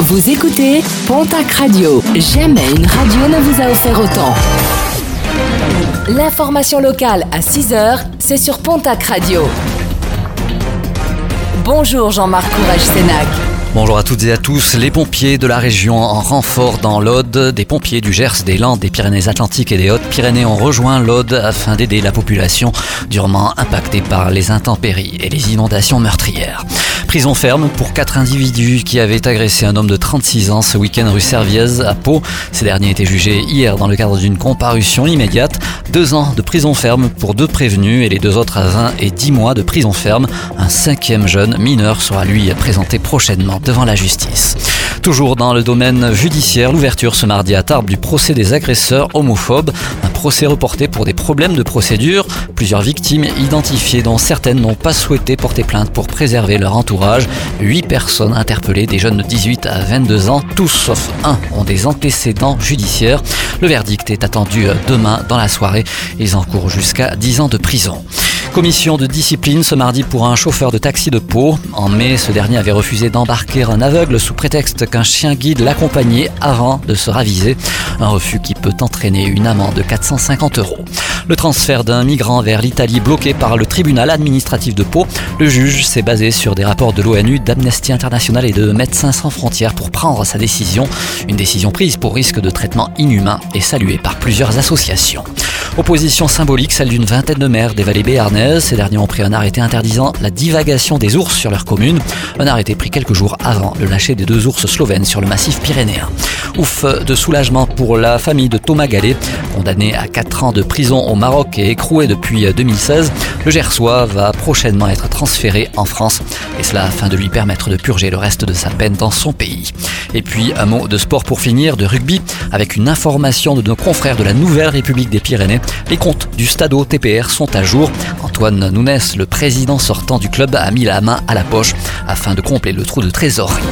Vous écoutez Pontac Radio. Jamais une radio ne vous a offert autant. L'information locale à 6h, c'est sur Pontac Radio. Bonjour Jean-Marc Courage-Sénac. Bonjour à toutes et à tous. Les pompiers de la région en renfort dans l'Aude, des pompiers du Gers, des Landes, des Pyrénées-Atlantiques et des Hautes-Pyrénées ont rejoint l'Aude afin d'aider la population durement impactée par les intempéries et les inondations meurtrières. Prison ferme pour quatre individus qui avaient agressé un homme de 36 ans ce week-end rue Serviez à Pau. Ces derniers étaient jugés hier dans le cadre d'une comparution immédiate. Deux ans de prison ferme pour deux prévenus et les deux autres à 20 et 10 mois de prison ferme. Un cinquième jeune mineur sera lui présenté prochainement devant la justice. Toujours dans le domaine judiciaire, l'ouverture ce mardi à Tarbes du procès des agresseurs homophobes. Procès reporté pour des problèmes de procédure. Plusieurs victimes identifiées dont certaines n'ont pas souhaité porter plainte pour préserver leur entourage. Huit personnes interpellées, des jeunes de 18 à 22 ans, tous sauf un ont des antécédents judiciaires. Le verdict est attendu demain dans la soirée. Ils encourent jusqu'à 10 ans de prison. Commission de discipline ce mardi pour un chauffeur de taxi de Pau. En mai, ce dernier avait refusé d'embarquer un aveugle sous prétexte qu'un chien guide l'accompagnait avant de se raviser. Un refus qui peut entraîner une amende de 450 euros. Le transfert d'un migrant vers l'Italie bloqué par le tribunal administratif de Pau. Le juge s'est basé sur des rapports de l'ONU, d'Amnesty International et de Médecins sans frontières pour prendre sa décision. Une décision prise pour risque de traitement inhumain et saluée par plusieurs associations. Opposition symbolique, celle d'une vingtaine de maires des vallées béarnaises. Ces derniers ont pris un arrêté interdisant la divagation des ours sur leur commune. Un arrêté pris quelques jours avant le lâcher des deux ours slovènes sur le massif pyrénéen. Ouf de soulagement pour la famille de Thomas Gallet, condamné à 4 ans de prison au Maroc et écroué depuis 2016. Le Gersois va prochainement être transféré en France, cela afin de lui permettre de purger le reste de sa peine dans son pays. Et puis un mot de sport pour finir, de rugby, avec une information de nos confrères de la Nouvelle République des Pyrénées. Les comptes du Stade TPR sont à jour. Antoine Nunes, le président sortant du club, a mis la main à la poche afin de combler le trou de trésorerie.